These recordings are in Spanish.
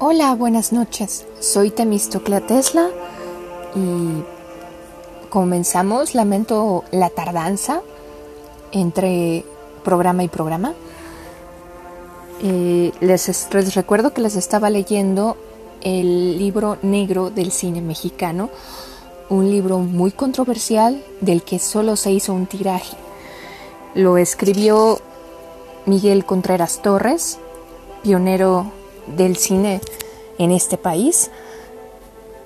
Hola, buenas noches. Soy Temistoclea Tesla y comenzamos. Lamento la tardanza entre programa y programa. Eh, les, les recuerdo que les estaba leyendo el libro negro del cine mexicano, un libro muy controversial del que solo se hizo un tiraje. Lo escribió Miguel Contreras Torres, pionero del cine en este país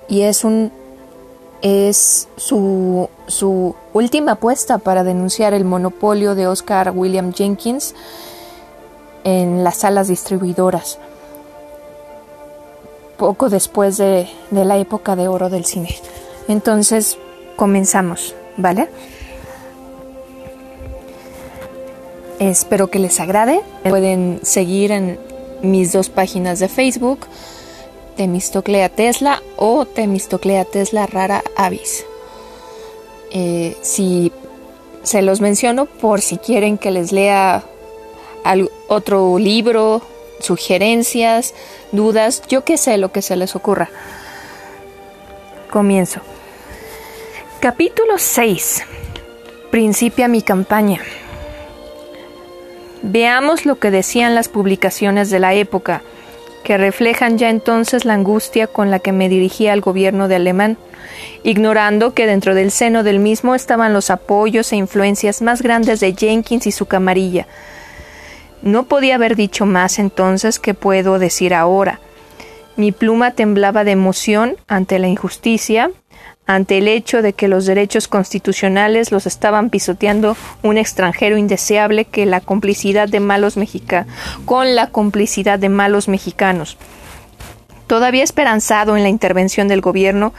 y es un es su, su última apuesta para denunciar el monopolio de Oscar William Jenkins en las salas distribuidoras poco después de, de la época de oro del cine. Entonces, comenzamos, ¿vale? Espero que les agrade. Pueden seguir en mis dos páginas de Facebook, Temistoclea Tesla o Temistoclea Tesla Rara Avis. Eh, si se los menciono por si quieren que les lea otro libro, sugerencias, dudas, yo qué sé lo que se les ocurra. Comienzo. Capítulo 6. Principia mi campaña. Veamos lo que decían las publicaciones de la época, que reflejan ya entonces la angustia con la que me dirigía al gobierno de Alemán, ignorando que dentro del seno del mismo estaban los apoyos e influencias más grandes de Jenkins y su camarilla. No podía haber dicho más entonces que puedo decir ahora. Mi pluma temblaba de emoción ante la injusticia, ante el hecho de que los derechos constitucionales los estaban pisoteando un extranjero indeseable que la complicidad de malos mexicanos con la complicidad de malos mexicanos. Todavía esperanzado en la intervención del gobierno,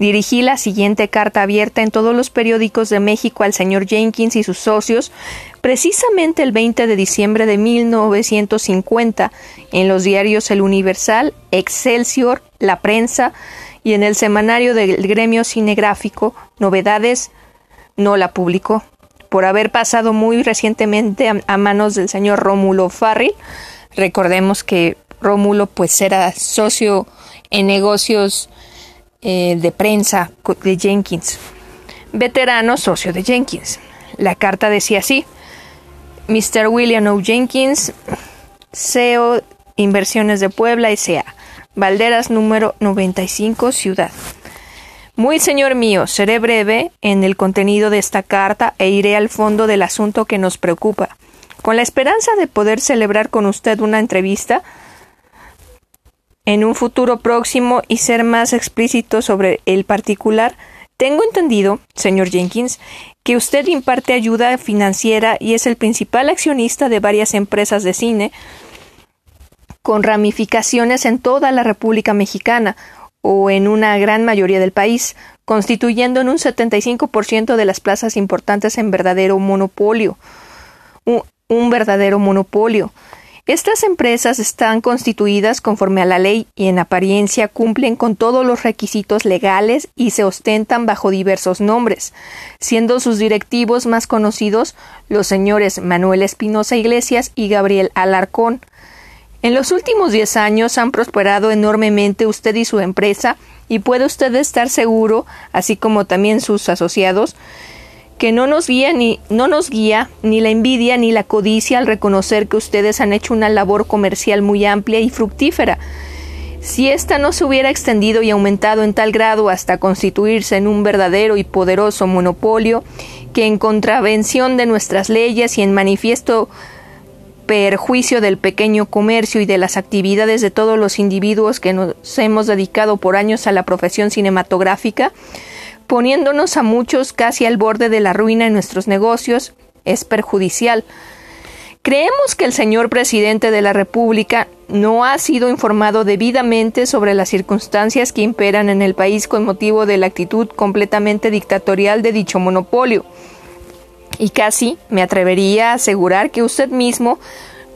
dirigí la siguiente carta abierta en todos los periódicos de México al señor Jenkins y sus socios, precisamente el 20 de diciembre de 1950, en los diarios El Universal, Excelsior, La Prensa, y en el semanario del gremio cinegráfico Novedades no la publicó, por haber pasado muy recientemente a, manos del señor Rómulo Farril. Recordemos que Rómulo pues era socio en negocios eh, de prensa de Jenkins, veterano socio de Jenkins. La carta decía así, Mr. William O. Jenkins, CEO Inversiones de Puebla S.A. Valderas número 95, Ciudad. Muy señor mío, seré breve en el contenido de esta carta e iré al fondo del asunto que nos preocupa. Con la esperanza de poder celebrar con usted una entrevista en un futuro próximo y ser más explícito sobre el particular, tengo entendido, señor Jenkins, que usted imparte ayuda financiera y es el principal accionista de varias empresas de cine, con ramificaciones en toda la República Mexicana o en una gran mayoría del país, constituyendo en un 75% de las plazas importantes en verdadero monopolio. Un, un verdadero monopolio. Estas empresas están constituidas conforme a la ley y en apariencia cumplen con todos los requisitos legales y se ostentan bajo diversos nombres, siendo sus directivos más conocidos los señores Manuel Espinosa Iglesias y Gabriel Alarcón, en los últimos 10 años han prosperado enormemente usted y su empresa y puede usted estar seguro, así como también sus asociados, que no nos guía ni no nos guía ni la envidia ni la codicia al reconocer que ustedes han hecho una labor comercial muy amplia y fructífera. Si ésta no se hubiera extendido y aumentado en tal grado hasta constituirse en un verdadero y poderoso monopolio, que en contravención de nuestras leyes y en manifiesto perjuicio del pequeño comercio y de las actividades de todos los individuos que nos hemos dedicado por años a la profesión cinematográfica, poniéndonos a muchos casi al borde de la ruina en nuestros negocios, es perjudicial. Creemos que el señor presidente de la República no ha sido informado debidamente sobre las circunstancias que imperan en el país con motivo de la actitud completamente dictatorial de dicho monopolio y casi me atrevería a asegurar que usted mismo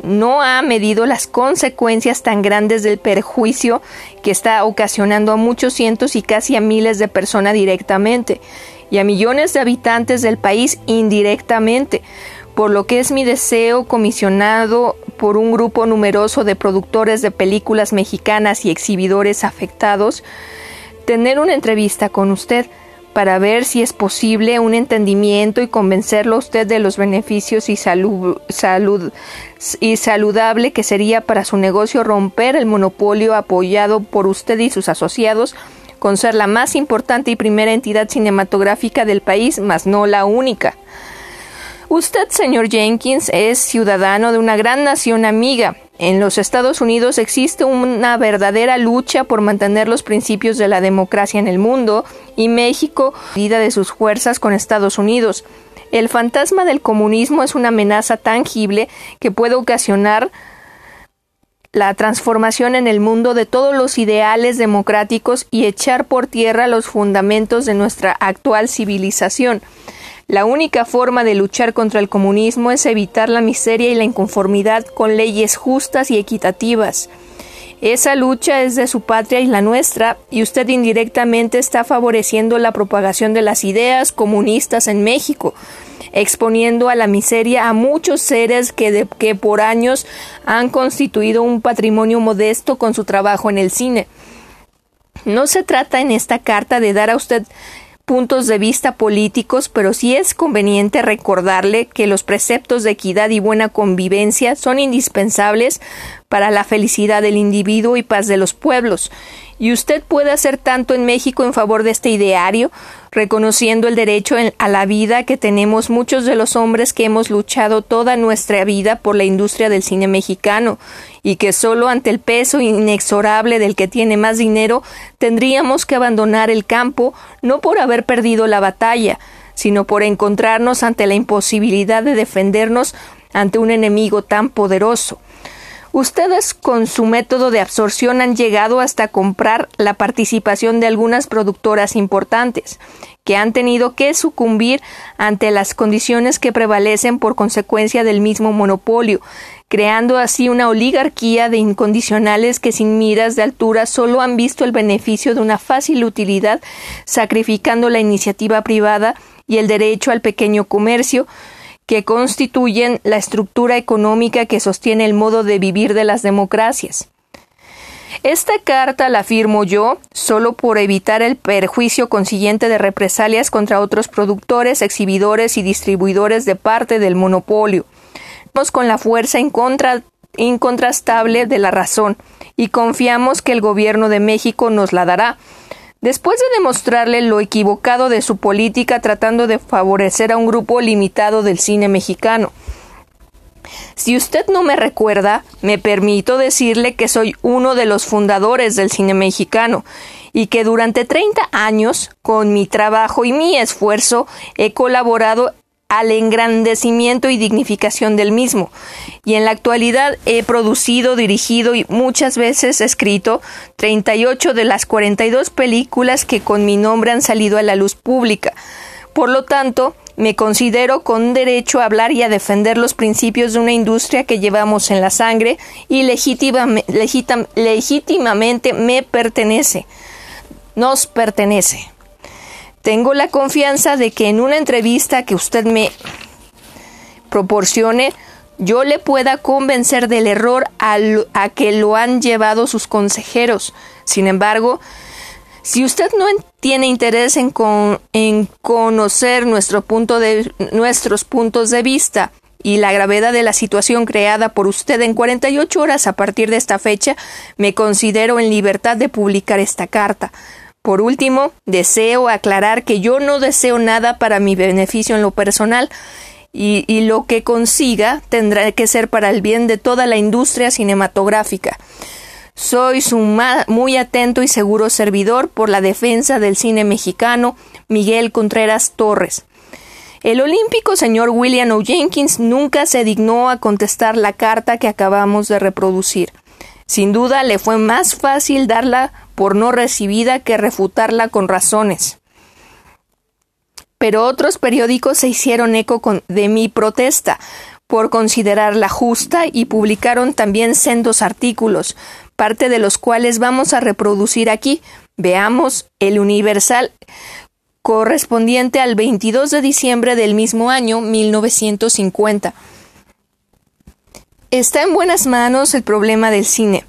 no ha medido las consecuencias tan grandes del perjuicio que está ocasionando a muchos cientos y casi a miles de personas directamente y a millones de habitantes del país indirectamente, por lo que es mi deseo comisionado por un grupo numeroso de productores de películas mexicanas y exhibidores afectados, tener una entrevista con usted para ver si es posible un entendimiento y convencerlo a usted de los beneficios y salud, salud y saludable que sería para su negocio romper el monopolio apoyado por usted y sus asociados con ser la más importante y primera entidad cinematográfica del país, mas no la única. Usted, señor Jenkins, es ciudadano de una gran nación amiga. En los Estados Unidos existe una verdadera lucha por mantener los principios de la democracia en el mundo y México vida de sus fuerzas con Estados Unidos. El fantasma del comunismo es una amenaza tangible que puede ocasionar la transformación en el mundo de todos los ideales democráticos y echar por tierra los fundamentos de nuestra actual civilización. La única forma de luchar contra el comunismo es evitar la miseria y la inconformidad con leyes justas y equitativas. Esa lucha es de su patria y la nuestra, y usted indirectamente está favoreciendo la propagación de las ideas comunistas en México, exponiendo a la miseria a muchos seres que, que por años han constituido un patrimonio modesto con su trabajo en el cine. No se trata en esta carta de dar a usted puntos de vista políticos, pero sí es conveniente recordarle que los preceptos de equidad y buena convivencia son indispensables para la felicidad del individuo y paz de los pueblos, y usted puede hacer tanto en México en favor de este ideario, reconociendo el derecho a la vida que tenemos muchos de los hombres que hemos luchado toda nuestra vida por la industria del cine mexicano, y que solo ante el peso inexorable del que tiene más dinero tendríamos que abandonar el campo no por haber perdido la batalla, sino por encontrarnos ante la imposibilidad de defendernos ante un enemigo tan poderoso. Ustedes con su método de absorción han llegado hasta comprar la participación de algunas productoras importantes, que han tenido que sucumbir ante las condiciones que prevalecen por consecuencia del mismo monopolio, creando así una oligarquía de incondicionales que sin miras de altura solo han visto el beneficio de una fácil utilidad, sacrificando la iniciativa privada y el derecho al pequeño comercio, que constituyen la estructura económica que sostiene el modo de vivir de las democracias. Esta carta la firmo yo solo por evitar el perjuicio consiguiente de represalias contra otros productores, exhibidores y distribuidores de parte del monopolio. Con la fuerza incontrastable de la razón y confiamos que el gobierno de México nos la dará. Después de demostrarle lo equivocado de su política tratando de favorecer a un grupo limitado del cine mexicano. Si usted no me recuerda, me permito decirle que soy uno de los fundadores del cine mexicano y que durante 30 años, con mi trabajo y mi esfuerzo, he colaborado al engrandecimiento y dignificación del mismo. Y en la actualidad he producido, dirigido y muchas veces escrito 38 de las 42 películas que con mi nombre han salido a la luz pública. Por lo tanto, me considero con derecho a hablar y a defender los principios de una industria que llevamos en la sangre y legítimamente me pertenece. Nos pertenece. Tengo la confianza de que en una entrevista que usted me proporcione, yo le pueda convencer del error a, que lo han llevado sus consejeros. Sin embargo, si usted no tiene interés en, en conocer nuestro punto de, nuestros puntos de vista y la gravedad de la situación creada por usted en 48 horas a partir de esta fecha, me considero en libertad de publicar esta carta. Por último, deseo aclarar que yo no deseo nada para mi beneficio en lo personal y, lo que consiga tendrá que ser para el bien de toda la industria cinematográfica. Soy su muy atento y seguro servidor por la defensa del cine mexicano, Miguel Contreras Torres. El olímpico señor William O. Jenkins nunca se dignó a contestar la carta que acabamos de reproducir. Sin duda le fue más fácil darla por no recibida que refutarla con razones. Pero otros periódicos se hicieron eco de mi protesta por considerarla justa y publicaron también sendos artículos, parte de los cuales vamos a reproducir aquí. Veamos el Universal correspondiente al 22 de diciembre del mismo año 1950. Está en buenas manos el problema del cine.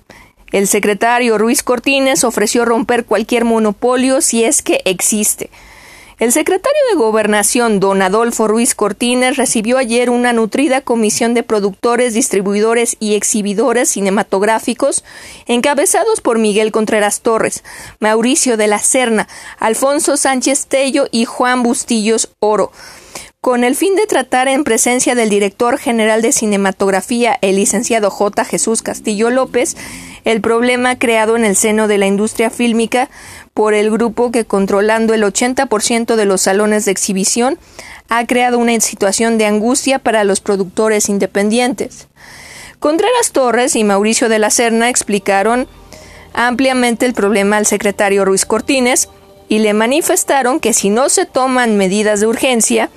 El secretario Ruiz Cortines ofreció romper cualquier monopolio si es que existe. El secretario de Gobernación, don Adolfo Ruiz Cortines, recibió ayer una nutrida comisión de productores, distribuidores y exhibidores cinematográficos, encabezados por Miguel Contreras Torres, Mauricio de la Serna, Alfonso Sánchez Tello y Juan Bustillos Oro, con el fin de tratar en presencia del director general de cinematografía, el licenciado J. Jesús Castillo López, el problema creado en el seno de la industria fílmica por el grupo que, controlando el 80% de los salones de exhibición, ha creado una situación de angustia para los productores independientes. Contreras Torres y Mauricio de la Serna explicaron ampliamente el problema al secretario Ruiz Cortines y le manifestaron que si no se toman medidas de urgencia,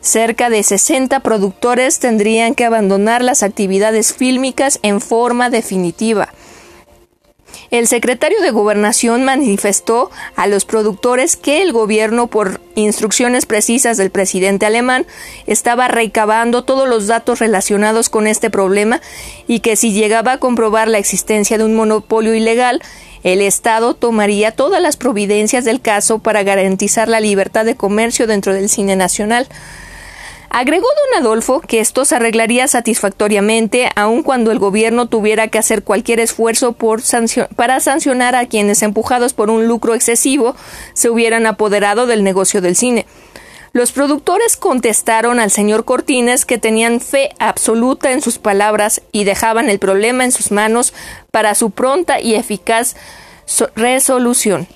cerca de 60 productores tendrían que abandonar las actividades fílmicas en forma definitiva. El secretario de Gobernación manifestó a los productores que el gobierno, por instrucciones precisas del presidente alemán, estaba recabando todos los datos relacionados con este problema y que si llegaba a comprobar la existencia de un monopolio ilegal, el Estado tomaría todas las providencias del caso para garantizar la libertad de comercio dentro del cine nacional. Agregó don Adolfo que esto se arreglaría satisfactoriamente aun cuando el gobierno tuviera que hacer cualquier esfuerzo para sancionar a quienes empujados por un lucro excesivo se hubieran apoderado del negocio del cine. Los productores contestaron al señor Cortines que tenían fe absoluta en sus palabras y dejaban el problema en sus manos para su pronta y eficaz resolución.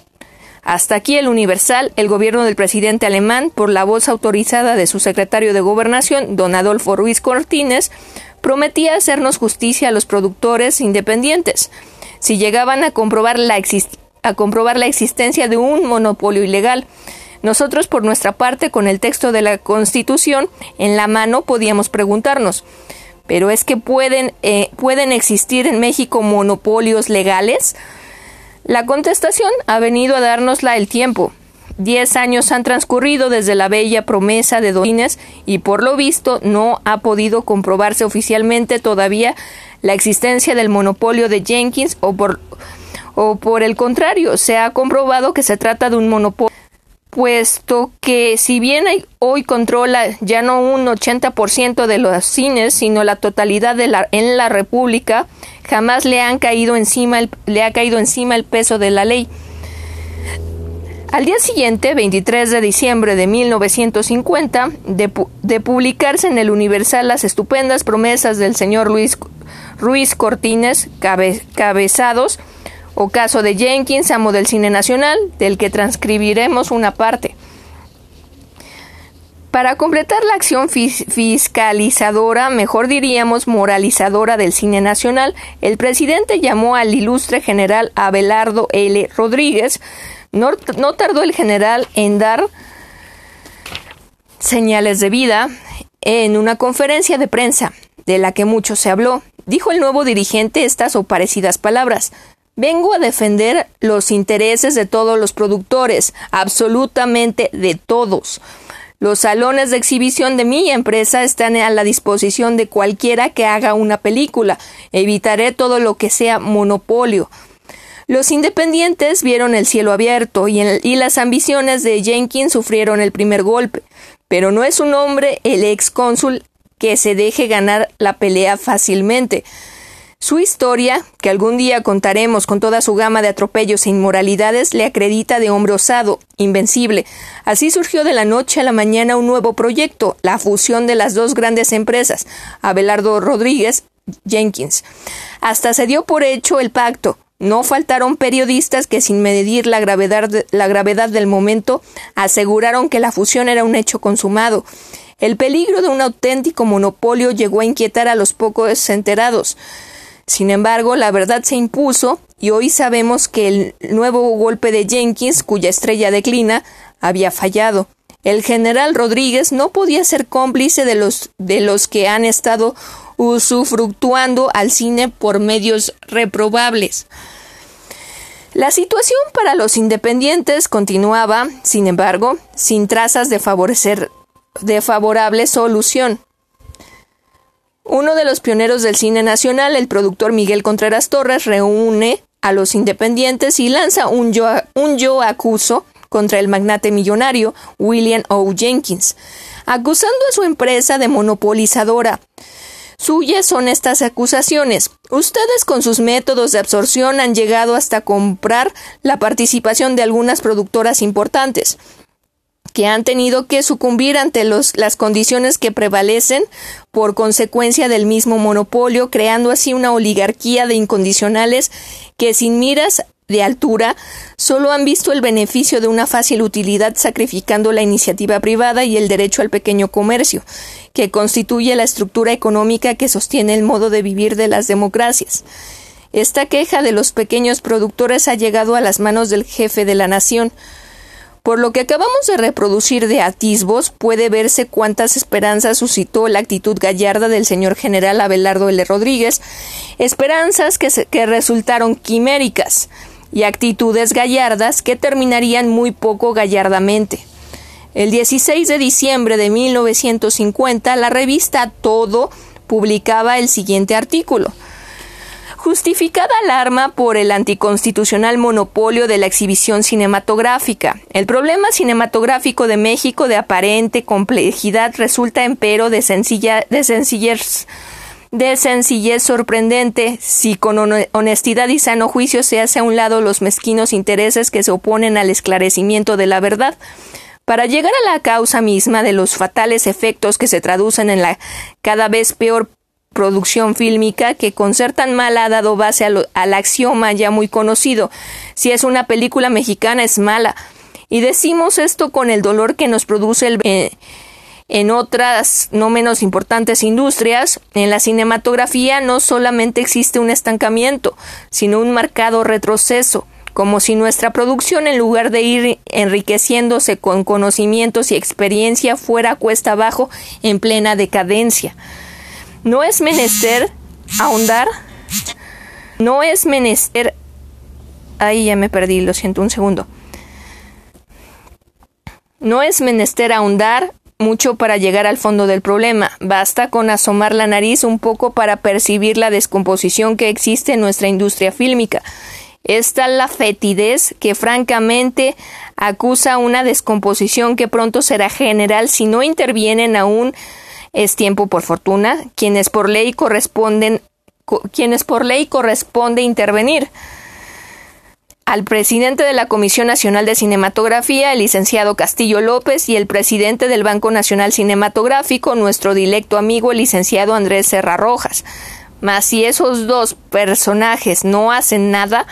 Hasta aquí el Universal, el gobierno del presidente alemán, por la voz autorizada de su secretario de Gobernación, don Adolfo Ruiz Cortines, prometía hacernos justicia a los productores independientes. Si llegaban a comprobar la, a comprobar la existencia de un monopolio ilegal, nosotros, por nuestra parte, con el texto de la Constitución en la mano, podíamos preguntarnos, ¿pero es que pueden, eh, pueden existir en México monopolios legales? La contestación ha venido a dárnosla el tiempo. Diez años han transcurrido desde la bella promesa de Dolines y por lo visto no ha podido comprobarse oficialmente todavía la existencia del monopolio de Jenkins o por, o por el contrario se ha comprobado que se trata de un monopolio puesto que si bien hoy controla ya no un 80% de los cines, sino la totalidad de la, en la República, jamás le, han caído encima le ha caído encima el peso de la ley. Al día siguiente, 23 de diciembre de 1950, de, de publicarse en el Universal las estupendas promesas del señor Luis Ruiz Cortines, cabezados, o caso de Jenkins, amo del cine nacional, del que transcribiremos una parte. Para completar la acción fiscalizadora, mejor diríamos moralizadora del cine nacional, el presidente llamó al ilustre general Abelardo L. Rodríguez. No, tardó el general en dar señales de vida en una conferencia de prensa, de la que mucho se habló. Dijo el nuevo dirigente estas o parecidas palabras. Vengo a defender los intereses de todos los productores, absolutamente de todos. Los salones de exhibición de mi empresa están a la disposición de cualquiera que haga una película. Evitaré todo lo que sea monopolio. Los independientes vieron el cielo abierto y, las ambiciones de Jenkins sufrieron el primer golpe. Pero no es un hombre, el ex cónsul, que se deje ganar la pelea fácilmente. Su historia, que algún día contaremos con toda su gama de atropellos e inmoralidades, le acredita de hombre osado, invencible. Así surgió de la noche a la mañana un nuevo proyecto, la fusión de las dos grandes empresas, Abelardo Rodríguez Jenkins. Hasta se dio por hecho el pacto. No faltaron periodistas que, sin medir la gravedad, la gravedad del momento, aseguraron que la fusión era un hecho consumado. El peligro de un auténtico monopolio llegó a inquietar a los pocos enterados. Sin embargo, la verdad se impuso y hoy sabemos que el nuevo golpe de Jenkins, cuya estrella declina, había fallado. El general Rodríguez no podía ser cómplice de los, de los que han estado usufructuando al cine por medios reprobables. La situación para los independientes continuaba, sin embargo, sin trazas de favorecer de favorable solución. Uno de los pioneros del cine nacional, el productor Miguel Contreras Torres, reúne a los independientes y lanza un yo, un yo acuso contra el magnate millonario William O. Jenkins, acusando a su empresa de monopolizadora. Suyas son estas acusaciones. Ustedes con sus métodos de absorción han llegado hasta comprar la participación de algunas productoras importantes que han tenido que sucumbir ante los, las condiciones que prevalecen por consecuencia del mismo monopolio, creando así una oligarquía de incondicionales que sin miras de altura solo han visto el beneficio de una fácil utilidad sacrificando la iniciativa privada y el derecho al pequeño comercio, que constituye la estructura económica que sostiene el modo de vivir de las democracias. Esta queja de los pequeños productores ha llegado a las manos del jefe de la nación, por lo que acabamos de reproducir de atisbos, puede verse cuántas esperanzas suscitó la actitud gallarda del señor general Abelardo L. Rodríguez, esperanzas que, resultaron quiméricas y actitudes gallardas que terminarían muy poco gallardamente. El 16 de diciembre de 1950, la revista Todo publicaba el siguiente artículo justificada alarma por el anticonstitucional monopolio de la exhibición cinematográfica. El problema cinematográfico de México de aparente complejidad resulta empero de, sencillez de sencillez sorprendente si con honestidad y sano juicio se hace a un lado los mezquinos intereses que se oponen al esclarecimiento de la verdad. Para llegar a la causa misma de los fatales efectos que se traducen en la cada vez peor producción fílmica que con ser tan mala ha dado base al, axioma ya muy conocido. Si es una película mexicana es mala. Y decimos esto con el dolor que nos produce el, eh, en otras no menos importantes industrias. En la cinematografía no solamente existe un estancamiento, sino un marcado retroceso como si nuestra producción en lugar de ir enriqueciéndose con conocimientos y experiencia fuera cuesta abajo en plena decadencia. No es menester ahondar, no es menester... Ahí ya me perdí, lo siento un segundo. No es menester ahondar mucho para llegar al fondo del problema. Basta con asomar la nariz un poco para percibir la descomposición que existe en nuestra industria fílmica. Esta la fetidez que francamente acusa una descomposición que pronto será general si no intervienen aún es tiempo por fortuna, quienes por ley corresponden quienes por ley corresponde intervenir. Al presidente de la Comisión Nacional de Cinematografía, el licenciado Castillo López, y el presidente del Banco Nacional Cinematográfico, nuestro directo amigo, el licenciado Andrés Serra Rojas. Mas si esos dos personajes no hacen nada,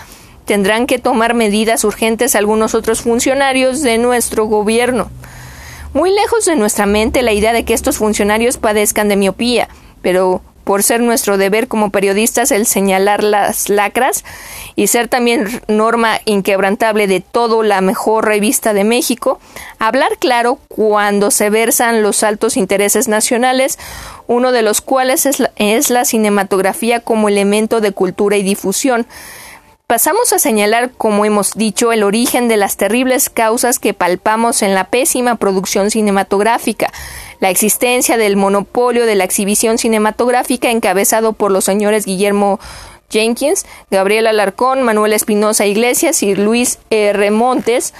tendrán que tomar medidas urgentes algunos otros funcionarios de nuestro gobierno. Muy lejos de nuestra mente la idea de que estos funcionarios padezcan de miopía, pero por ser nuestro deber como periodistas el señalar las lacras y ser también norma inquebrantable de todo la mejor revista de México, hablar claro cuando se versan los altos intereses nacionales, uno de los cuales es la, es la cinematografía como elemento de cultura y difusión, Pasamos a señalar, como hemos dicho, el origen de las terribles causas que palpamos en la pésima producción cinematográfica, la existencia del monopolio de la exhibición cinematográfica encabezado por los señores Guillermo Jenkins, Gabriel Alarcón, Manuel Espinosa Iglesias y Luis R. Montes,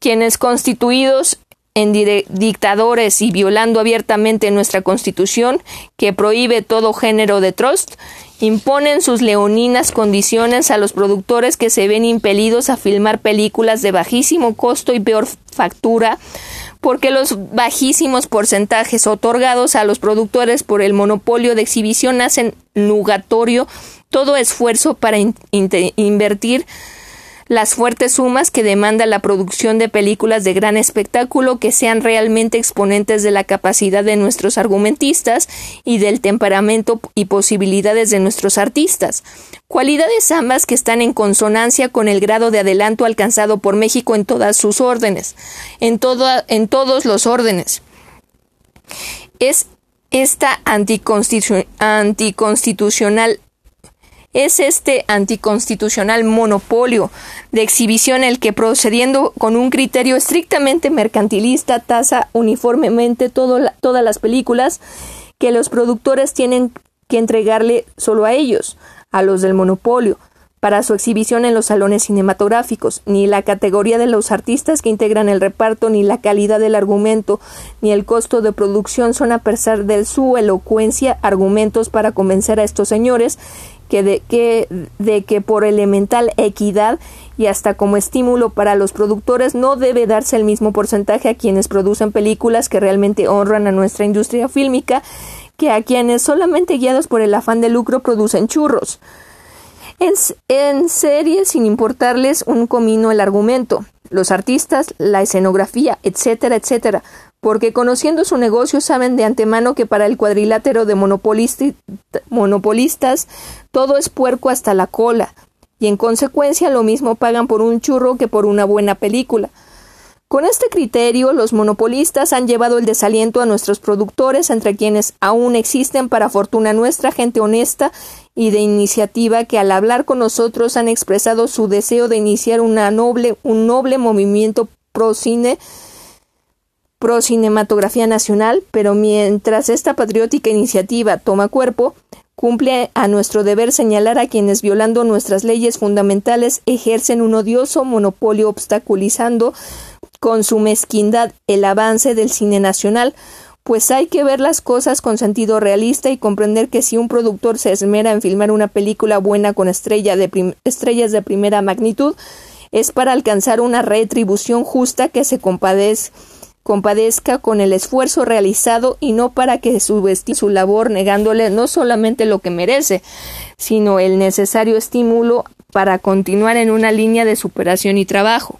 quienes constituidos en dictadores y violando abiertamente nuestra constitución que prohíbe todo género de trust, imponen sus leoninas condiciones a los productores que se ven impelidos a filmar películas de bajísimo costo y peor factura, porque los bajísimos porcentajes otorgados a los productores por el monopolio de exhibición hacen nugatorio todo esfuerzo para invertir las fuertes sumas que demanda la producción de películas de gran espectáculo que sean realmente exponentes de la capacidad de nuestros argumentistas y del temperamento y posibilidades de nuestros artistas, cualidades ambas que están en consonancia con el grado de adelanto alcanzado por México en todas sus órdenes, en, en todos los órdenes. Es esta anticonstitucional es este anticonstitucional monopolio de exhibición el que procediendo con un criterio estrictamente mercantilista tasa uniformemente todas las películas que los productores tienen que entregarle solo a ellos, a los del monopolio, para su exhibición en los salones cinematográficos, ni la categoría de los artistas que integran el reparto, ni la calidad del argumento, ni el costo de producción son a pesar de su elocuencia argumentos para convencer a estos señores que de, que de que por elemental equidad y hasta como estímulo para los productores no debe darse el mismo porcentaje a quienes producen películas que realmente honran a nuestra industria fílmica que a quienes solamente guiados por el afán de lucro producen churros. En, serie sin importarles un comino el argumento, los artistas, la escenografía, etcétera, etcétera, porque conociendo su negocio saben de antemano que para el cuadrilátero de monopolistas todo es puerco hasta la cola, y en consecuencia lo mismo pagan por un churro que por una buena película. Con este criterio, los monopolistas han llevado el desaliento a nuestros productores, entre quienes aún existen, para fortuna nuestra, gente honesta y de iniciativa que al hablar con nosotros han expresado su deseo de iniciar una noble, un noble movimiento pro cine, pro cinematografía nacional, pero mientras esta patriótica iniciativa toma cuerpo, cumple a nuestro deber señalar a quienes violando nuestras leyes fundamentales ejercen un odioso monopolio obstaculizando con su mezquindad el avance del cine nacional, pues hay que ver las cosas con sentido realista y comprender que si un productor se esmera en filmar una película buena con estrellas de primera magnitud, es para alcanzar una retribución justa que se compadezca con el esfuerzo realizado y no para que subestime su labor negándole no solamente lo que merece, sino el necesario estímulo para continuar en una línea de superación y trabajo.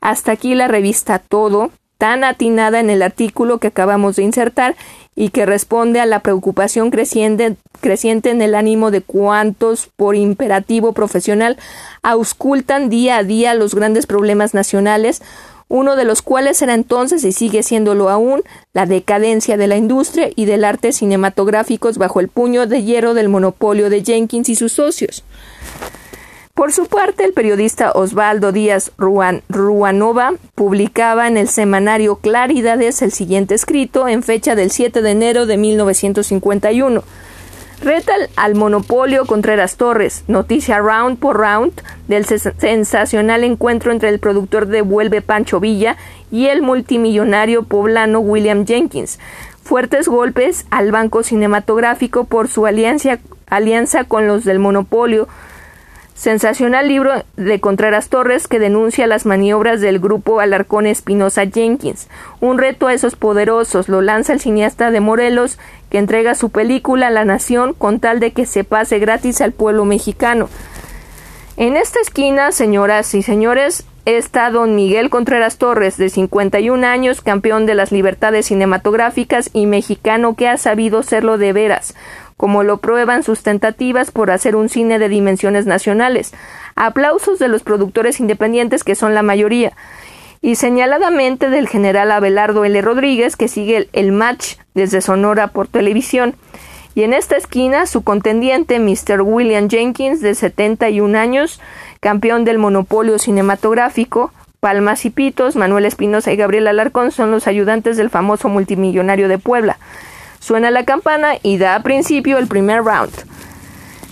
Hasta aquí la revista Todo, tan atinada en el artículo que acabamos de insertar y que responde a la preocupación creciente, creciente en el ánimo de cuantos, por imperativo profesional, auscultan día a día los grandes problemas nacionales, uno de los cuales era entonces y sigue siéndolo aún la decadencia de la industria y del arte cinematográficos bajo el puño de hierro del monopolio de Jenkins y sus socios. Por su parte, el periodista Osvaldo Díaz Ruanova publicaba en el semanario Claridades el siguiente escrito en fecha del 7 de enero de 1951. Reta al monopolio Contreras Torres, noticia round por round del sensacional encuentro entre el productor de Vuelve Pancho Villa y el multimillonario poblano William Jenkins. Fuertes golpes al banco cinematográfico por su alianza, alianza con los del monopolio, Sensacional libro de Contreras Torres que denuncia las maniobras del grupo Alarcón Espinosa Jenkins. Un reto a esos poderosos lo lanza el cineasta de Morelos que entrega su película a la nación con tal de que se pase gratis al pueblo mexicano. En esta esquina, señoras y señores, está don Miguel Contreras Torres, de 51 años, campeón de las libertades cinematográficas y mexicano que ha sabido serlo de veras como lo prueban sus tentativas por hacer un cine de dimensiones nacionales. Aplausos de los productores independientes, que son la mayoría. Y señaladamente del general Abelardo L. Rodríguez, que sigue el, match desde Sonora por televisión. Y en esta esquina, su contendiente, Mr. William Jenkins, de 71 años, campeón del monopolio cinematográfico, Palmas y Pitos, Manuel Espinosa y Gabriel Alarcón son los ayudantes del famoso multimillonario de Puebla. Suena la campana y da a principio el primer round.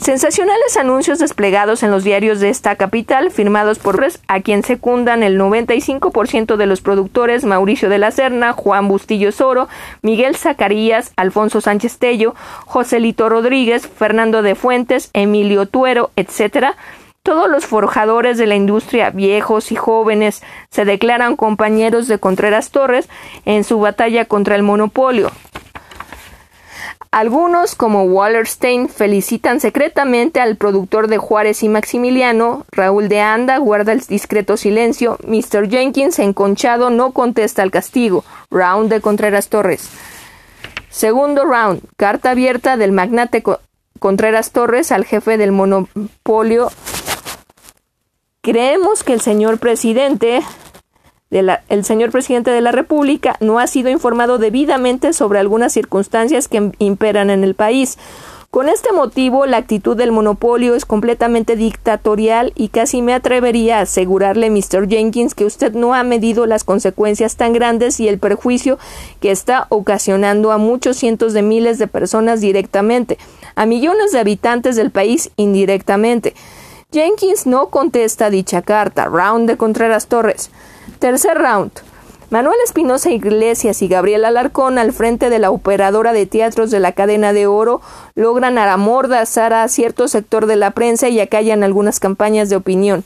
Sensacionales anuncios desplegados en los diarios de esta capital, firmados por a quien secundan el 95% de los productores Mauricio de la Serna, Juan Bustillo Soro, Miguel Zacarías, Alfonso Sánchez Tello, Joselito Rodríguez, Fernando de Fuentes, Emilio Tuero, etc., todos los forjadores de la industria, viejos y jóvenes, se declaran compañeros de Contreras Torres en su batalla contra el monopolio. Algunos, como Wallerstein, felicitan secretamente al productor de Juárez y Maximiliano. Raúl de Anda guarda el discreto silencio. Mr. Jenkins, enconchado, no contesta al castigo. Round de Contreras Torres. Segundo round. Carta abierta del magnate Contreras Torres al jefe del monopolio. Creemos que el señor presidente el señor presidente de la República no ha sido informado debidamente sobre algunas circunstancias que imperan en el país. Con este motivo, la actitud del monopolio es completamente dictatorial y casi me atrevería a asegurarle, Mr. Jenkins, que usted no ha medido las consecuencias tan grandes y el perjuicio que está ocasionando a muchos cientos de miles de personas directamente, a millones de habitantes del país indirectamente. Jenkins no contesta dicha carta. Round de Contreras Torres. Tercer round. Manuel Espinosa Iglesias y Gabriel Alarcón, al frente de la operadora de teatros de la cadena de oro, logran amordazar a cierto sector de la prensa y acallan algunas campañas de opinión.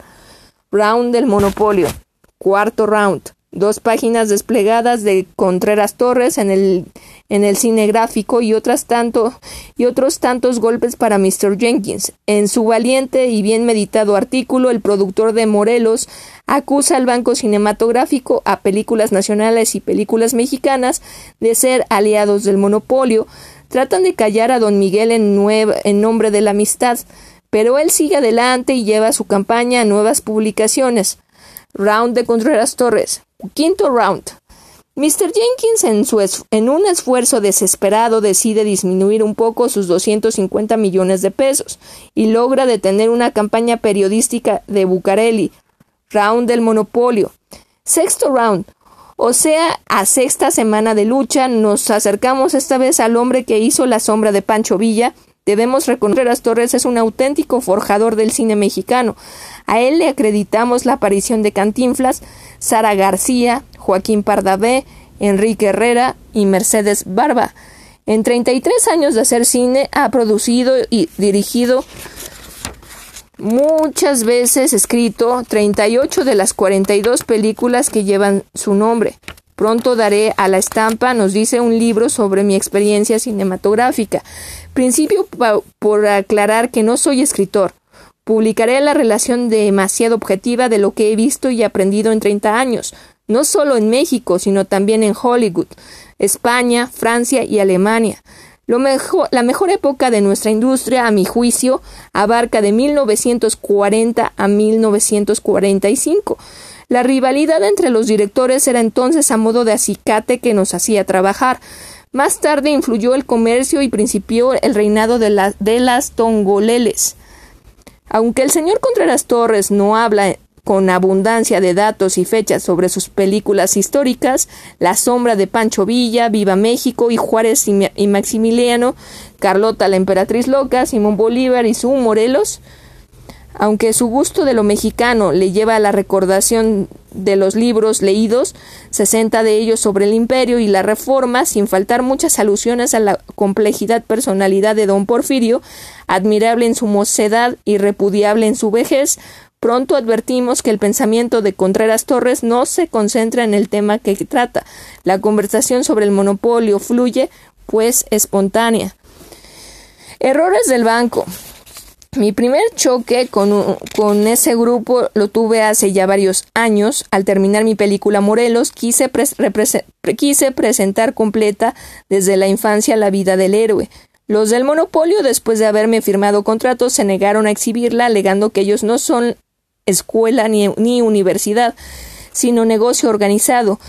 Round del monopolio. Cuarto round dos páginas desplegadas de Contreras Torres en el, en el cine gráfico y, otras tanto, y otros tantos golpes para Mr. Jenkins. En su valiente y bien meditado artículo, el productor de Morelos acusa al Banco Cinematográfico, a películas nacionales y películas mexicanas de ser aliados del monopolio. Tratan de callar a don Miguel en, en nombre de la amistad, pero él sigue adelante y lleva su campaña a nuevas publicaciones. Round de Contreras Torres. Quinto round. Mr. Jenkins, en, su en, un esfuerzo desesperado, decide disminuir un poco sus 250 millones de pesos y logra detener una campaña periodística de Bucareli. Round del monopolio. Sexto round. O sea, a sexta semana de lucha, nos acercamos esta vez al hombre que hizo la sombra de Pancho Villa. Debemos reconocer que Torres es un auténtico forjador del cine mexicano. A él le acreditamos la aparición de Cantinflas, Sara García, Joaquín Pardavé, Enrique Herrera y Mercedes Barba. En 33 años de hacer cine ha producido y dirigido muchas veces escrito 38 de las 42 películas que llevan su nombre. Pronto daré a la estampa, nos dice un libro sobre mi experiencia cinematográfica. Principio por aclarar que no soy escritor. Publicaré la relación demasiado objetiva de lo que he visto y aprendido en 30 años, no solo en México, sino también en Hollywood, España, Francia y Alemania. La mejor época de nuestra industria, a mi juicio, abarca de 1940 a 1945. La rivalidad entre los directores era entonces a modo de acicate que nos hacía trabajar. Más tarde influyó el comercio y principió el reinado de las tongoleles. Aunque el señor Contreras Torres no habla con abundancia de datos y fechas sobre sus películas históricas, La sombra de Pancho Villa, Viva México y Juárez y Maximiliano, Carlota la emperatriz loca, Simón Bolívar y su Morelos, aunque su gusto de lo mexicano le lleva a la recordación de los libros leídos, sesenta de ellos sobre el imperio y la reforma, sin faltar muchas alusiones a la complejidad personalidad de don Porfirio, admirable en su mocedad y repudiable en su vejez, pronto advertimos que el pensamiento de Contreras Torres no se concentra en el tema que trata. La conversación sobre el monopolio fluye, pues, espontánea. Errores del banco. Mi primer choque con, con, ese grupo lo tuve hace ya varios años. Al terminar mi película Morelos, quise, quise presentar completa desde la infancia la vida del héroe. Los del monopolio, después de haberme firmado contratos, se negaron a exhibirla, alegando que ellos no son escuela ni, ni universidad, sino negocio organizado,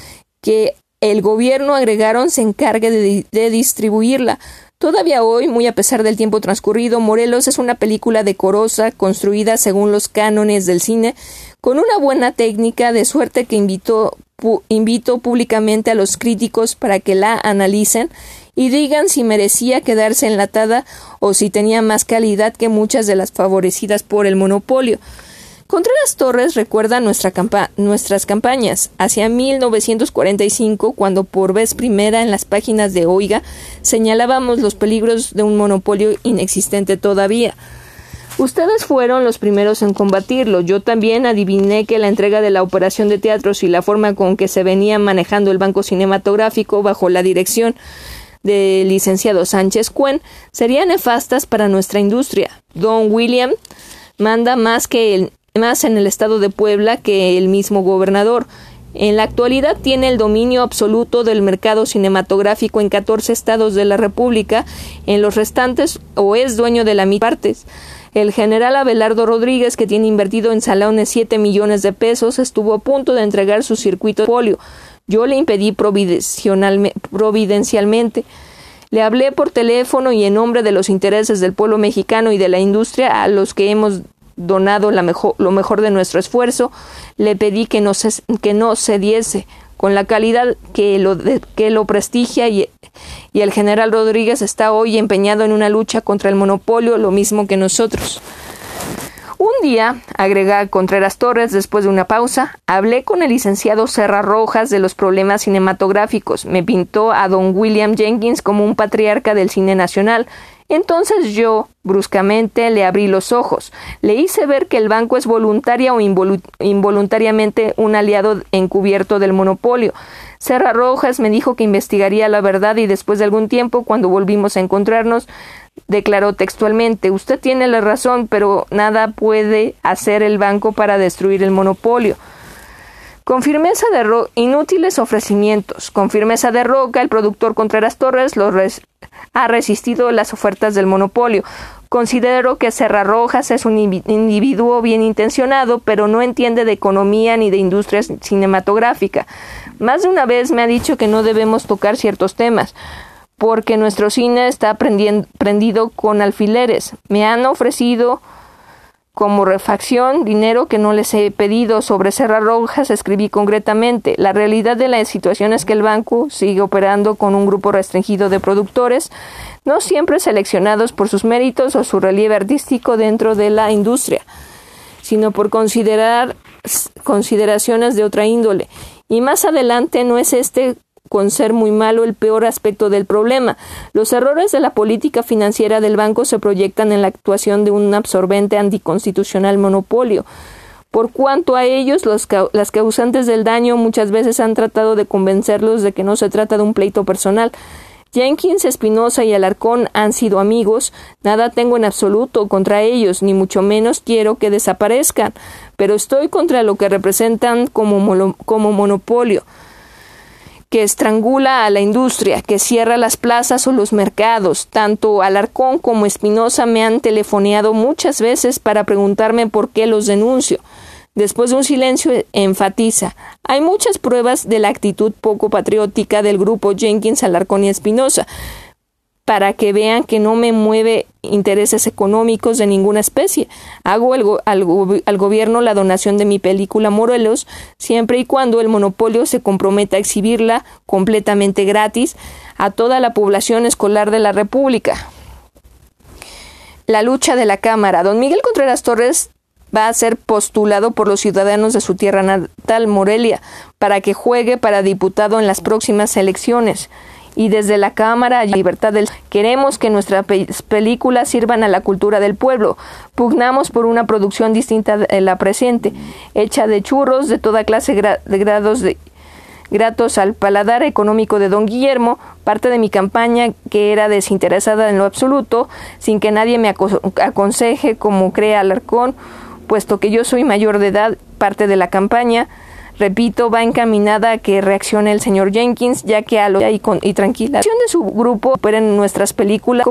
que el gobierno agregaron se encargue de, de distribuirla. Todavía hoy, muy a pesar del tiempo transcurrido, Morelos es una película decorosa, construida según los cánones del cine, con una buena técnica, de suerte que invito públicamente a los críticos para que la analicen y digan si merecía quedarse enlatada o si tenía más calidad que muchas de las favorecidas por el monopolio. Contreras Torres recuerda nuestra nuestras campañas hacia 1945, cuando por vez primera en las páginas de Oiga señalábamos los peligros de un monopolio inexistente todavía. Ustedes fueron los primeros en combatirlo. Yo también adiviné que la entrega de la operación de teatros y la forma con que se venía manejando el banco cinematográfico bajo la dirección del licenciado Sánchez Cuen serían nefastas para nuestra industria. Don William manda más que el más en el estado de Puebla que el mismo gobernador. En la actualidad tiene el dominio absoluto del mercado cinematográfico en 14 estados de la República, en los restantes o es dueño de la mitad partes. El general Abelardo Rodríguez, que tiene invertido en salones 7 millones de pesos, estuvo a punto de entregar su circuito de polio. Yo le impedí providencialmente. Le hablé por teléfono y en nombre de los intereses del pueblo mexicano y de la industria a los que hemos donado la mejor, lo mejor de nuestro esfuerzo, le pedí que no, se, que no cediese con la calidad que lo, que lo prestigia y, y el general Rodríguez está hoy empeñado en una lucha contra el monopolio, lo mismo que nosotros. Un día, agrega Contreras Torres después de una pausa, hablé con el licenciado Serra Rojas de los problemas cinematográficos. Me pintó a don William Jenkins como un patriarca del cine nacional. Entonces yo, bruscamente, le abrí los ojos. Le hice ver que el banco es voluntaria o involuntariamente un aliado encubierto del monopolio. Serra Rojas me dijo que investigaría la verdad y después de algún tiempo, cuando volvimos a encontrarnos, declaró textualmente Usted tiene la razón, pero nada puede hacer el banco para destruir el monopolio. Con firmeza de roca, inútiles ofrecimientos. Con firmeza de roca, el productor Contreras Torres ha resistido las ofertas del monopolio. Considero que Serra Rojas es un individuo bien intencionado, pero no entiende de economía ni de industria cinematográfica. Más de una vez me ha dicho que no debemos tocar ciertos temas, porque nuestro cine está prendido con alfileres. Me han ofrecido como refacción dinero que no les he pedido. Sobre Serra Rojas escribí concretamente. La realidad de la situación es que el banco sigue operando con un grupo restringido de productores, no siempre seleccionados por sus méritos o su relieve artístico dentro de la industria, sino por considerar consideraciones de otra índole y más adelante no es este con ser muy malo el peor aspecto del problema. Los errores de la política financiera del banco se proyectan en la actuación de un absorbente anticonstitucional monopolio. Por cuanto a ellos, los las causantes del daño muchas veces han tratado de convencerlos de que no se trata de un pleito personal. Jenkins, Espinosa y Alarcón han sido amigos, nada tengo en absoluto contra ellos, ni mucho menos quiero que desaparezcan pero estoy contra lo que representan como, como monopolio que estrangula a la industria, que cierra las plazas o los mercados. Tanto Alarcón como Espinosa me han telefoneado muchas veces para preguntarme por qué los denuncio. Después de un silencio enfatiza hay muchas pruebas de la actitud poco patriótica del grupo Jenkins, Alarcón y Espinosa para que vean que no me mueve intereses económicos de ninguna especie. Hago al, gobierno la donación de mi película Morelos siempre y cuando el monopolio se comprometa a exhibirla completamente gratis a toda la población escolar de la República. La lucha de la Cámara. Don Miguel Contreras Torres va a ser postulado por los ciudadanos de su tierra natal, Morelia, para que juegue para diputado en las próximas elecciones y desde la Cámara Libertad del queremos que nuestras películas sirvan a la cultura del pueblo. Pugnamos por una producción distinta de la presente, hecha de churros de toda clase de grados de gratos al paladar económico de don Guillermo, parte de mi campaña que era desinteresada en lo absoluto, sin que nadie me aconseje como crea Alarcón, puesto que yo soy mayor de edad, parte de la campaña repito, va encaminada a que reaccione el señor Jenkins, ya que a lo y, con, y tranquila. De su grupo operen nuestras películas